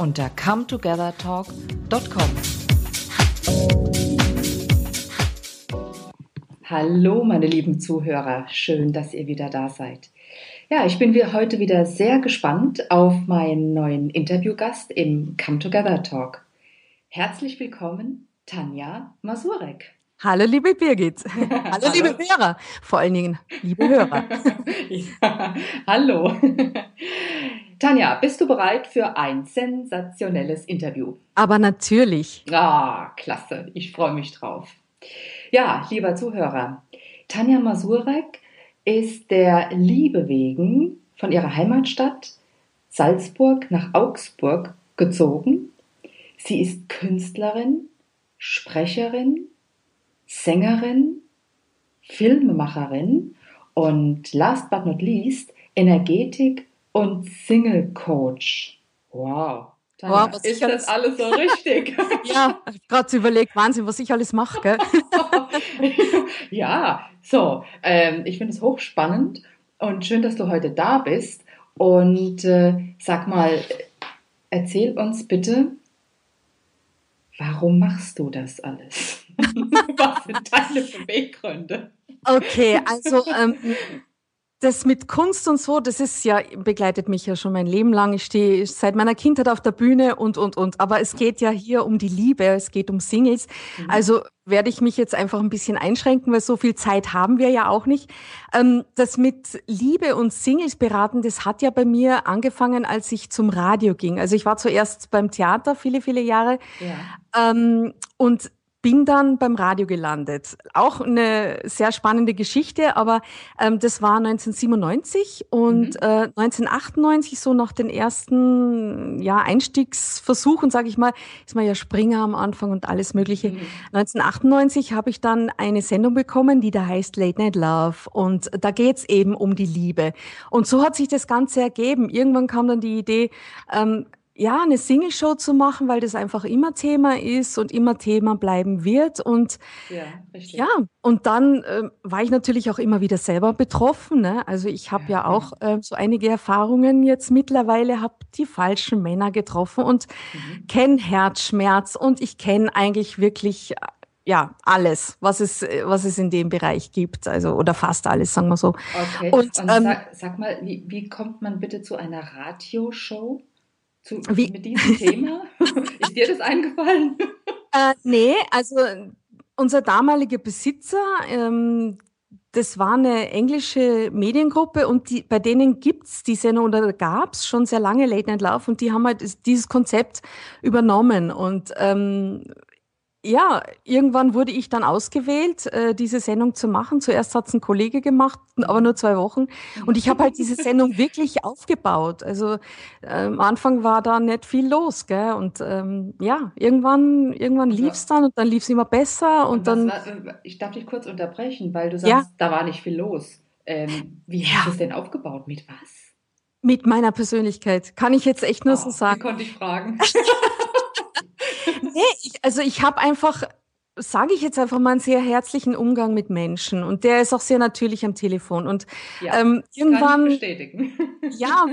unter cometogethertalk.com. Hallo, meine lieben Zuhörer. Schön, dass ihr wieder da seid. Ja, ich bin heute wieder sehr gespannt auf meinen neuen Interviewgast im Come Together Talk. Herzlich willkommen, Tanja Masurek. Hallo, liebe Birgit. Hallo, hallo, liebe Hörer. Vor allen Dingen, liebe Hörer. ja, hallo. Tanja, bist du bereit für ein sensationelles Interview? Aber natürlich. Ah, klasse. Ich freue mich drauf. Ja, lieber Zuhörer, Tanja Masurek ist der Liebe wegen von ihrer Heimatstadt Salzburg nach Augsburg gezogen. Sie ist Künstlerin, Sprecherin, Sängerin, Filmemacherin und last but not least Energetik und Single Coach. Wow. Tanja, wow, ist das alles so richtig? ja, gerade überlegt, Wahnsinn, was ich alles mache, gell? ja, so, ähm, ich finde es hochspannend und schön, dass du heute da bist. Und äh, sag mal, erzähl uns bitte, warum machst du das alles? Was sind deine Beweggründe? Okay, also ähm, das mit Kunst und so, das ist ja, begleitet mich ja schon mein Leben lang. Ich stehe seit meiner Kindheit auf der Bühne und, und, und. Aber es geht ja hier um die Liebe, es geht um Singles. Mhm. Also werde ich mich jetzt einfach ein bisschen einschränken, weil so viel Zeit haben wir ja auch nicht. Ähm, das mit Liebe und Singles beraten, das hat ja bei mir angefangen, als ich zum Radio ging. Also ich war zuerst beim Theater viele, viele Jahre. Ja. Ähm, und bin dann beim Radio gelandet. Auch eine sehr spannende Geschichte, aber ähm, das war 1997 und mhm. äh, 1998, so nach den ersten ja, Einstiegsversuchen, sage ich mal, ist man ja Springer am Anfang und alles Mögliche. Mhm. 1998 habe ich dann eine Sendung bekommen, die da heißt Late Night Love und da geht's eben um die Liebe. Und so hat sich das Ganze ergeben. Irgendwann kam dann die Idee, ähm, ja, eine Single-Show zu machen, weil das einfach immer Thema ist und immer Thema bleiben wird. Und ja, ja und dann äh, war ich natürlich auch immer wieder selber betroffen. Ne? Also ich habe ja, ja, auch äh, so einige Erfahrungen jetzt mittlerweile, habe die falschen Männer getroffen und mhm. kenne Herzschmerz und ich kenne eigentlich wirklich ja, alles, was es, was es in dem Bereich gibt, also oder fast alles, sagen wir so. Okay. Und, und ähm, sag, sag, mal, wie, wie kommt man bitte zu einer Radioshow? Zu, Wie? mit diesem Thema? Ist dir das eingefallen? Äh, nee, also unser damaliger Besitzer, ähm, das war eine englische Mediengruppe und die, bei denen gibt's die Sendung oder gab's schon sehr lange Late Night Love und die haben halt dieses Konzept übernommen und ähm, ja, irgendwann wurde ich dann ausgewählt, äh, diese Sendung zu machen. Zuerst hat's ein Kollege gemacht, aber nur zwei Wochen. Und ich habe halt diese Sendung wirklich aufgebaut. Also äh, am Anfang war da nicht viel los, gell? Und ähm, ja, irgendwann, irgendwann lief's dann und dann lief's immer besser und, und dann. War, äh, ich darf dich kurz unterbrechen, weil du sagst, ja? da war nicht viel los. Ähm, wie ja. hast du es denn aufgebaut? Mit was? Mit meiner Persönlichkeit. Kann ich jetzt echt nur oh, so sagen. Konnte ich fragen? nee, ich, also ich habe einfach, sage ich jetzt einfach mal, einen sehr herzlichen Umgang mit Menschen und der ist auch sehr natürlich am Telefon und ja, ähm, irgendwann, kann ich bestätigen. ja,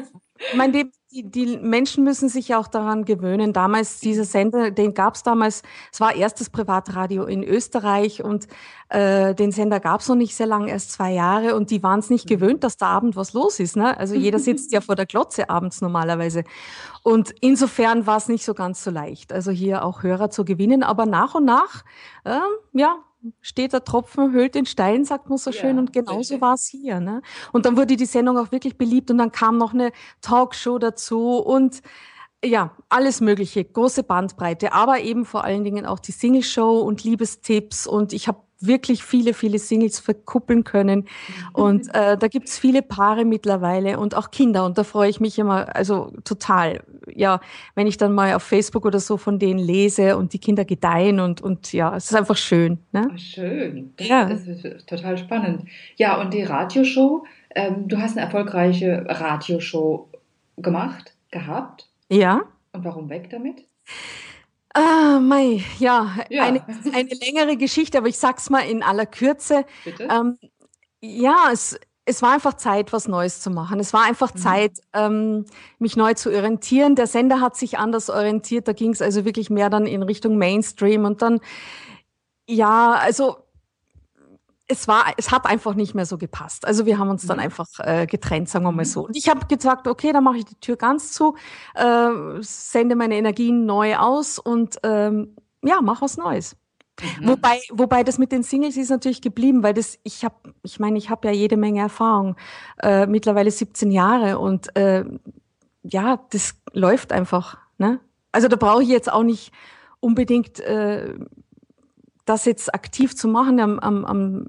mein, die, die, Menschen müssen sich auch daran gewöhnen. Damals, dieser Sender, den gab es damals, es war erstes Privatradio in Österreich und äh, den Sender gab es noch nicht sehr lange, erst zwei Jahre und die waren es nicht mhm. gewöhnt, dass da Abend was los ist. Ne? Also jeder sitzt ja vor der Glotze abends normalerweise. Und insofern war es nicht so ganz so leicht, also hier auch Hörer zu gewinnen. Aber nach und nach, äh, ja, steht der Tropfen, höhlt den Stein, sagt man so schön. Ja, und genauso war es hier. Ne? Und dann wurde die Sendung auch wirklich beliebt und dann kam noch eine Talkshow dazu und ja, alles Mögliche, große Bandbreite, aber eben vor allen Dingen auch die Single-Show und Liebestipps und ich habe wirklich viele, viele Singles verkuppeln können. Und äh, da gibt's viele Paare mittlerweile und auch Kinder. Und da freue ich mich immer, also total, ja, wenn ich dann mal auf Facebook oder so von denen lese und die Kinder gedeihen und, und ja, es ist einfach schön. Ne? Schön. Das, ja. das ist total spannend. Ja, und die Radioshow, ähm, du hast eine erfolgreiche Radioshow gemacht, gehabt. Ja. Und warum weg damit? Ah, mei, ja, ja. Eine, eine längere Geschichte, aber ich sag's mal in aller Kürze. Bitte? Ähm, ja, es, es war einfach Zeit, was Neues zu machen. Es war einfach mhm. Zeit, ähm, mich neu zu orientieren. Der Sender hat sich anders orientiert. Da ging es also wirklich mehr dann in Richtung Mainstream und dann, ja, also es war, es hat einfach nicht mehr so gepasst. Also wir haben uns dann mhm. einfach äh, getrennt, sagen wir mal mhm. so. Und ich habe gesagt, okay, dann mache ich die Tür ganz zu, äh, sende meine Energien neu aus und ähm, ja, mach was Neues. Mhm. Wobei, wobei das mit den Singles ist natürlich geblieben, weil das, ich habe, ich meine, ich habe ja jede Menge Erfahrung, äh, mittlerweile 17 Jahre und äh, ja, das läuft einfach. Ne? Also da brauche ich jetzt auch nicht unbedingt äh, das jetzt aktiv zu machen am, am, am,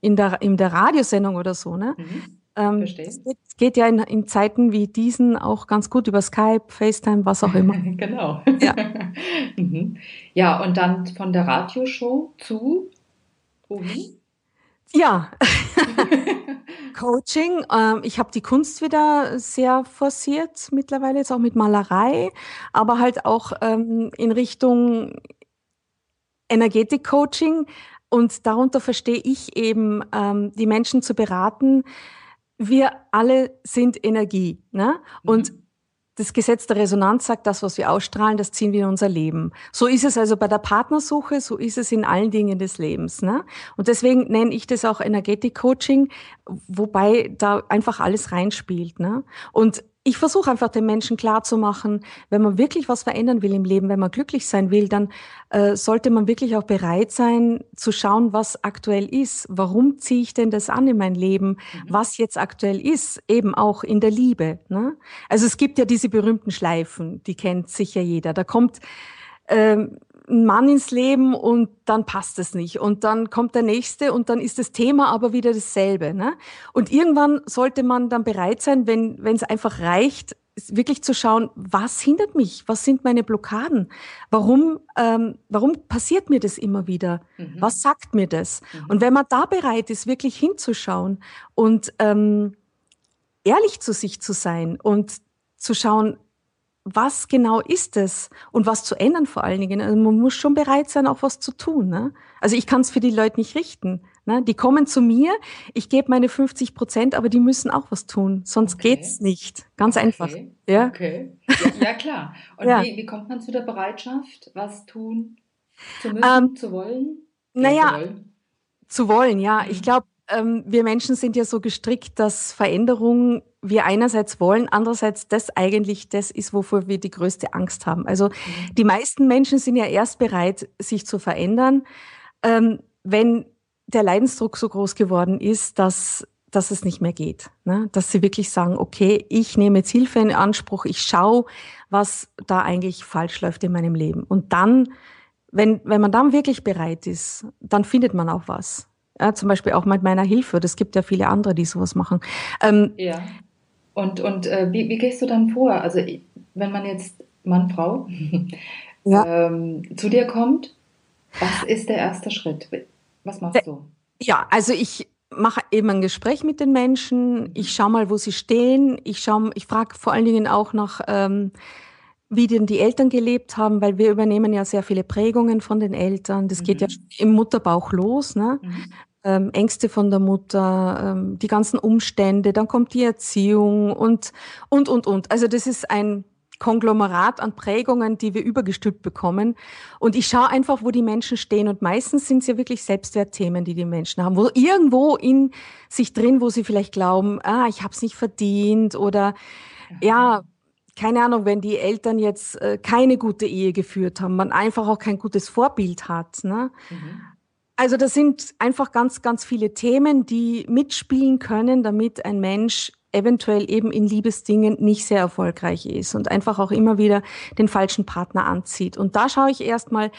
in, der, in der Radiosendung oder so. Ne? Mhm. Ähm, Verstehe. Es geht, geht, ja in, in, Zeiten wie diesen auch ganz gut über Skype, FaceTime, was auch immer. genau. Ja. mhm. ja, und dann von der Radioshow zu wohin? Ja, Coaching. Ähm, ich habe die Kunst wieder sehr forciert mittlerweile, jetzt auch mit Malerei, aber halt auch ähm, in Richtung Energetik-Coaching. Und darunter verstehe ich eben, ähm, die Menschen zu beraten. Wir alle sind Energie. Ne? Und mhm. das Gesetz der Resonanz sagt, das, was wir ausstrahlen, das ziehen wir in unser Leben. So ist es also bei der Partnersuche, so ist es in allen Dingen des Lebens. Ne? Und deswegen nenne ich das auch Energetik-Coaching, wobei da einfach alles reinspielt. Ne? Und ich versuche einfach den Menschen klarzumachen, wenn man wirklich was verändern will im Leben, wenn man glücklich sein will, dann äh, sollte man wirklich auch bereit sein zu schauen, was aktuell ist. Warum ziehe ich denn das an in mein Leben? Mhm. Was jetzt aktuell ist, eben auch in der Liebe. Ne? Also es gibt ja diese berühmten Schleifen, die kennt sicher jeder. Da kommt ähm, ein Mann ins Leben und dann passt es nicht. Und dann kommt der nächste und dann ist das Thema aber wieder dasselbe. Ne? Und irgendwann sollte man dann bereit sein, wenn wenn es einfach reicht, wirklich zu schauen, was hindert mich? Was sind meine Blockaden? Warum, ähm, warum passiert mir das immer wieder? Mhm. Was sagt mir das? Mhm. Und wenn man da bereit ist, wirklich hinzuschauen und ähm, ehrlich zu sich zu sein und zu schauen, was genau ist es und was zu ändern vor allen Dingen. Also man muss schon bereit sein, auch was zu tun. Ne? Also ich kann es für die Leute nicht richten. Ne? Die kommen zu mir, ich gebe meine 50 Prozent, aber die müssen auch was tun, sonst okay. geht's nicht. Ganz okay. einfach. Ja? Okay. Ja, ja klar. Und ja. Wie, wie kommt man zu der Bereitschaft, was tun zu müssen, ähm, zu wollen? Naja, zu wollen, ja. Mhm. Ich glaube, ähm, wir Menschen sind ja so gestrickt, dass Veränderung wir einerseits wollen, andererseits das eigentlich das ist, wovor wir die größte Angst haben. Also mhm. die meisten Menschen sind ja erst bereit, sich zu verändern, ähm, wenn der Leidensdruck so groß geworden ist, dass dass es nicht mehr geht. Ne? Dass sie wirklich sagen, okay, ich nehme jetzt Hilfe in Anspruch, ich schaue, was da eigentlich falsch läuft in meinem Leben. Und dann, wenn, wenn man dann wirklich bereit ist, dann findet man auch was. Ja, zum Beispiel auch mit meiner Hilfe. Das gibt ja viele andere, die sowas machen. Ähm, ja. Und, und äh, wie, wie gehst du dann vor? Also wenn man jetzt Mann, Frau ja. ähm, zu dir kommt, was ist der erste Schritt? Was machst du? Ja, also ich mache eben ein Gespräch mit den Menschen. Ich schaue mal, wo sie stehen. Ich schaue, ich frage vor allen Dingen auch nach, ähm, wie denn die Eltern gelebt haben, weil wir übernehmen ja sehr viele Prägungen von den Eltern. Das mhm. geht ja mhm. im Mutterbauch los. Ne? Mhm ähm, Ängste von der Mutter, ähm, die ganzen Umstände, dann kommt die Erziehung und, und, und, und. Also das ist ein Konglomerat an Prägungen, die wir übergestülpt bekommen. Und ich schaue einfach, wo die Menschen stehen. Und meistens sind es ja wirklich Selbstwertthemen, die die Menschen haben. Wo irgendwo in sich drin, wo sie vielleicht glauben, ah, ich habe es nicht verdient oder ja, keine Ahnung, wenn die Eltern jetzt äh, keine gute Ehe geführt haben, man einfach auch kein gutes Vorbild hat. Ne? Mhm. Also das sind einfach ganz, ganz viele Themen, die mitspielen können, damit ein Mensch eventuell eben in Liebesdingen nicht sehr erfolgreich ist und einfach auch immer wieder den falschen Partner anzieht. Und da schaue ich erstmal,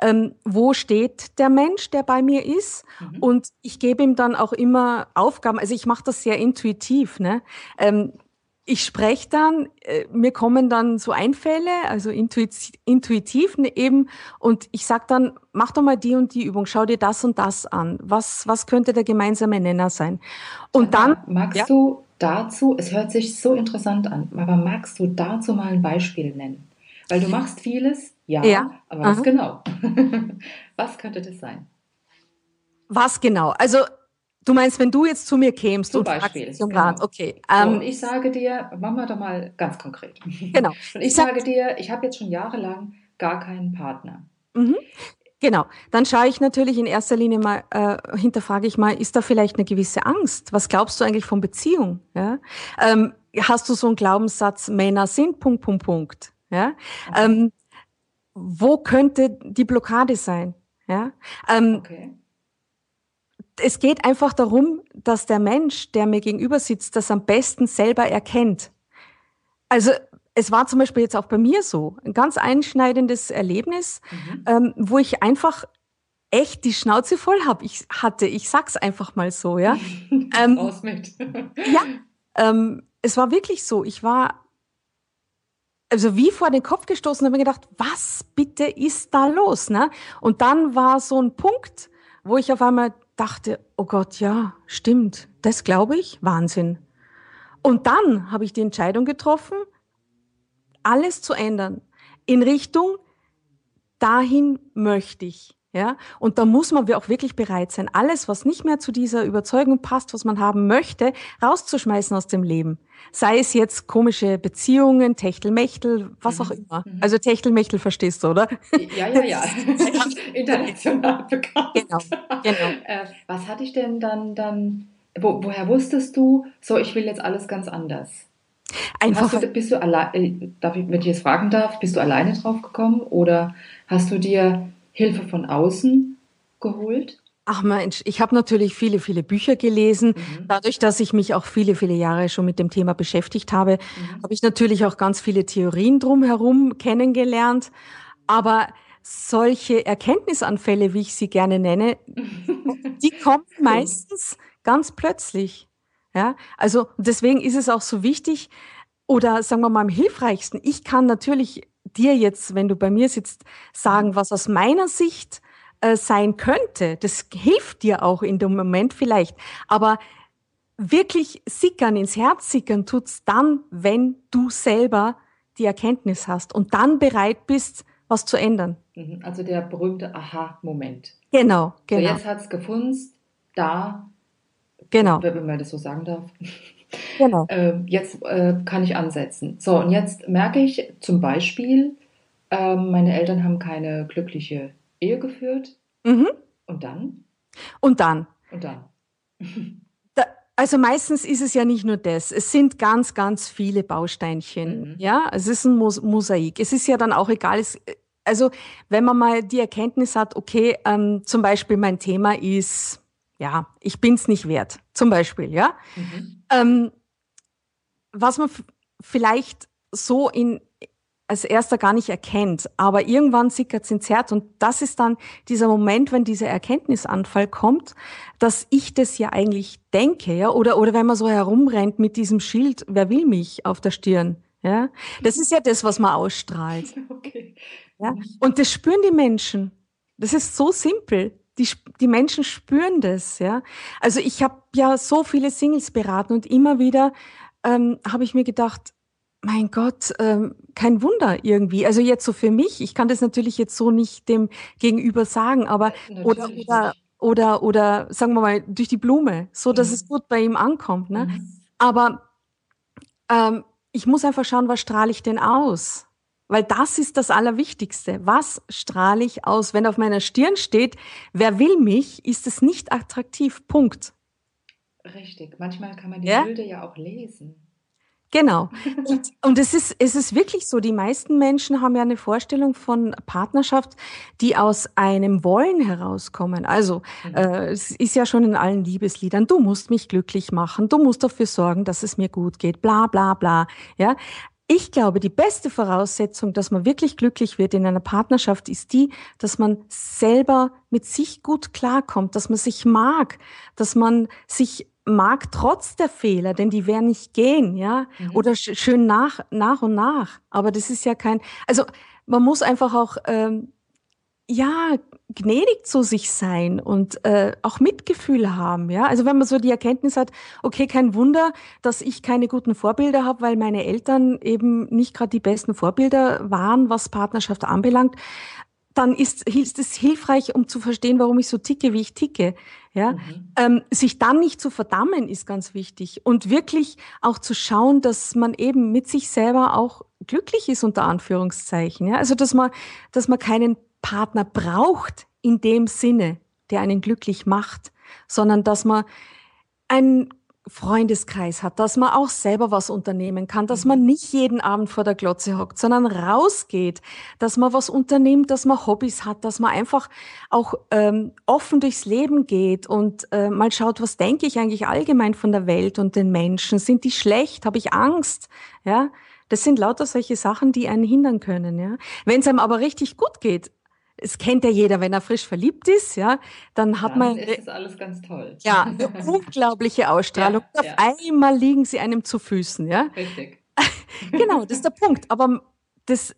ähm, wo steht der Mensch, der bei mir ist. Mhm. Und ich gebe ihm dann auch immer Aufgaben. Also ich mache das sehr intuitiv. Ne? Ähm, ich spreche dann, äh, mir kommen dann so Einfälle, also intuitiv, intuitiv ne, eben, und ich sag dann, mach doch mal die und die Übung, schau dir das und das an. Was, was könnte der gemeinsame Nenner sein? Und dann. Magst ja? du dazu, es hört sich so interessant an, aber magst du dazu mal ein Beispiel nennen? Weil du machst vieles, ja, ja. aber was genau? was könnte das sein? Was genau? Also Du meinst, wenn du jetzt zu mir kämst Zum und Beispiel, zum genau. Rat, okay. Ähm, und ich sage dir, machen wir doch mal ganz konkret. Genau. Und ich, ich sage dir, ich habe jetzt schon jahrelang gar keinen Partner. Mhm. Genau, dann schaue ich natürlich in erster Linie mal, äh, hinterfrage ich mal, ist da vielleicht eine gewisse Angst? Was glaubst du eigentlich von Beziehung? Ja? Ähm, hast du so einen Glaubenssatz, Männer sind Punkt, Punkt, Punkt? Ja? Okay. Ähm, wo könnte die Blockade sein? Ja? Ähm, okay es geht einfach darum, dass der Mensch, der mir gegenüber sitzt, das am besten selber erkennt. Also es war zum Beispiel jetzt auch bei mir so, ein ganz einschneidendes Erlebnis, mhm. ähm, wo ich einfach echt die Schnauze voll hab. Ich hatte, ich sag's einfach mal so, ja. ähm, Raus mit. ja, ähm, es war wirklich so. Ich war also wie vor den Kopf gestoßen und habe mir gedacht, was bitte ist da los? Ne? Und dann war so ein Punkt, wo ich auf einmal dachte, oh Gott, ja, stimmt, das glaube ich, Wahnsinn. Und dann habe ich die Entscheidung getroffen, alles zu ändern in Richtung, dahin möchte ich. Ja, und da muss man auch wirklich bereit sein, alles, was nicht mehr zu dieser Überzeugung passt, was man haben möchte, rauszuschmeißen aus dem Leben. Sei es jetzt komische Beziehungen, Techtelmechtel, was auch mhm. immer. Mhm. Also Techtelmechtel verstehst du, oder? Ja, ja, ja. International bekannt. Genau, genau. Äh, was hatte ich denn dann, dann, wo, woher wusstest du, so, ich will jetzt alles ganz anders? Einfach. Du, bist du allein, äh, darf ich, wenn ich jetzt fragen darf, bist du alleine drauf gekommen oder hast du dir Hilfe von außen geholt? Ach Mensch, ich habe natürlich viele, viele Bücher gelesen. Mhm. Dadurch, dass ich mich auch viele, viele Jahre schon mit dem Thema beschäftigt habe, mhm. habe ich natürlich auch ganz viele Theorien drumherum kennengelernt. Aber solche Erkenntnisanfälle, wie ich sie gerne nenne, die kommen meistens ganz plötzlich. Ja, also deswegen ist es auch so wichtig oder sagen wir mal am hilfreichsten. Ich kann natürlich dir jetzt, wenn du bei mir sitzt, sagen, was aus meiner Sicht äh, sein könnte. Das hilft dir auch in dem Moment vielleicht. Aber wirklich sickern, ins Herz sickern tut's dann, wenn du selber die Erkenntnis hast und dann bereit bist, was zu ändern. Mhm, also der berühmte Aha-Moment. Genau, genau. So jetzt hat's gefunden, da, genau. wenn man das so sagen darf. Genau. Äh, jetzt äh, kann ich ansetzen. So, und jetzt merke ich zum Beispiel, äh, meine Eltern haben keine glückliche Ehe geführt. Mhm. Und dann? Und dann? Und dann? Da, also meistens ist es ja nicht nur das. Es sind ganz, ganz viele Bausteinchen. Mhm. Ja, es ist ein Mos Mosaik. Es ist ja dann auch egal. Es, also wenn man mal die Erkenntnis hat, okay, ähm, zum Beispiel mein Thema ist ja, ich bin's nicht wert, zum Beispiel, ja. Mhm. Ähm, was man vielleicht so in, als erster gar nicht erkennt, aber irgendwann sickert's ins Herz und das ist dann dieser Moment, wenn dieser Erkenntnisanfall kommt, dass ich das ja eigentlich denke, ja, oder, oder wenn man so herumrennt mit diesem Schild, wer will mich auf der Stirn, ja. Das ist ja das, was man ausstrahlt. Okay. Ja? Und das spüren die Menschen. Das ist so simpel die, die Menschen spüren das, ja. Also ich habe ja so viele Singles beraten und immer wieder ähm, habe ich mir gedacht, mein Gott, ähm, kein Wunder irgendwie. Also jetzt so für mich, ich kann das natürlich jetzt so nicht dem Gegenüber sagen, aber oder oder, oder oder sagen wir mal durch die Blume, so dass mhm. es gut bei ihm ankommt. Ne? Mhm. Aber ähm, ich muss einfach schauen, was strahle ich denn aus? Weil das ist das Allerwichtigste. Was strahle ich aus? Wenn auf meiner Stirn steht, wer will mich, ist es nicht attraktiv. Punkt. Richtig. Manchmal kann man die ja? Bilder ja auch lesen. Genau. Und, es, ist, es ist wirklich so, die meisten Menschen haben ja eine Vorstellung von Partnerschaft, die aus einem Wollen herauskommen. Also mhm. äh, es ist ja schon in allen Liebesliedern, du musst mich glücklich machen, du musst dafür sorgen, dass es mir gut geht, bla bla bla. Ja, ich glaube, die beste Voraussetzung, dass man wirklich glücklich wird in einer Partnerschaft, ist die, dass man selber mit sich gut klarkommt, dass man sich mag, dass man sich mag trotz der Fehler, denn die werden nicht gehen, ja, mhm. oder sch schön nach, nach und nach. Aber das ist ja kein, also man muss einfach auch, ähm, ja, gnädig zu sich sein und äh, auch Mitgefühl haben, ja. Also wenn man so die Erkenntnis hat, okay, kein Wunder, dass ich keine guten Vorbilder habe, weil meine Eltern eben nicht gerade die besten Vorbilder waren, was Partnerschaft anbelangt dann ist, ist es hilfreich, um zu verstehen, warum ich so ticke, wie ich ticke. Ja? Mhm. Ähm, sich dann nicht zu verdammen, ist ganz wichtig. Und wirklich auch zu schauen, dass man eben mit sich selber auch glücklich ist, unter Anführungszeichen. Ja? Also, dass man, dass man keinen Partner braucht in dem Sinne, der einen glücklich macht, sondern dass man ein Freundeskreis hat, dass man auch selber was unternehmen kann, dass man nicht jeden Abend vor der Glotze hockt, sondern rausgeht, dass man was unternimmt, dass man Hobbys hat, dass man einfach auch ähm, offen durchs Leben geht und äh, mal schaut, was denke ich eigentlich allgemein von der Welt und den Menschen? Sind die schlecht? Habe ich Angst? Ja, das sind lauter solche Sachen, die einen hindern können. Ja, wenn es einem aber richtig gut geht, es kennt ja jeder, wenn er frisch verliebt ist, ja, dann hat dann man. ist alles ganz toll. Ja, eine unglaubliche Ausstrahlung. Ja, ja. Auf einmal liegen sie einem zu Füßen, ja. Richtig. genau, das ist der Punkt. Aber das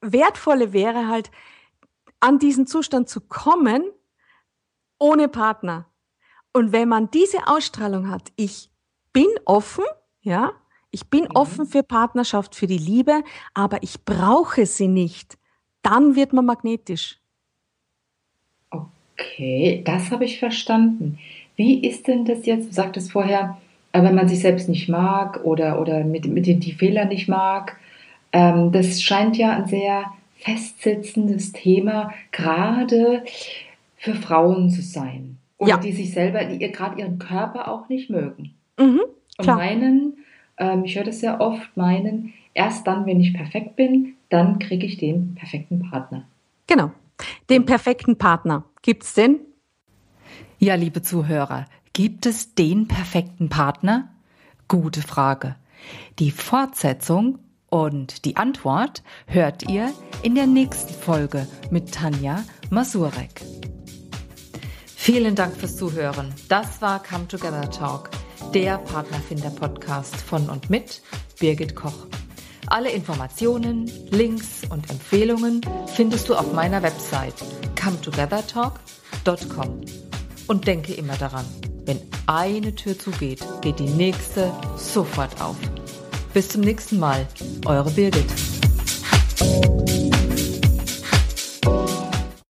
Wertvolle wäre halt, an diesen Zustand zu kommen, ohne Partner. Und wenn man diese Ausstrahlung hat, ich bin offen, ja, ich bin mhm. offen für Partnerschaft, für die Liebe, aber ich brauche sie nicht, dann wird man magnetisch. Okay, das habe ich verstanden. Wie ist denn das jetzt? Du sagtest vorher, äh, wenn man sich selbst nicht mag oder, oder mit, mit den die Fehler nicht mag. Ähm, das scheint ja ein sehr festsitzendes Thema, gerade für Frauen zu sein. Oder ja. die sich selber, die gerade ihren Körper auch nicht mögen. Mhm, Und meinen, ähm, ich höre das sehr oft, meinen, erst dann, wenn ich perfekt bin, dann kriege ich den perfekten Partner. Genau. Den perfekten Partner. Gibt's den? Ja, liebe Zuhörer, gibt es den perfekten Partner? Gute Frage. Die Fortsetzung und die Antwort hört ihr in der nächsten Folge mit Tanja Masurek. Vielen Dank fürs Zuhören. Das war Come Together Talk, der Partnerfinder-Podcast von und mit Birgit Koch. Alle Informationen, Links und Empfehlungen findest du auf meiner Website cometogethertalk.com. Und denke immer daran, wenn eine Tür zugeht, geht die nächste sofort auf. Bis zum nächsten Mal, eure Birgit.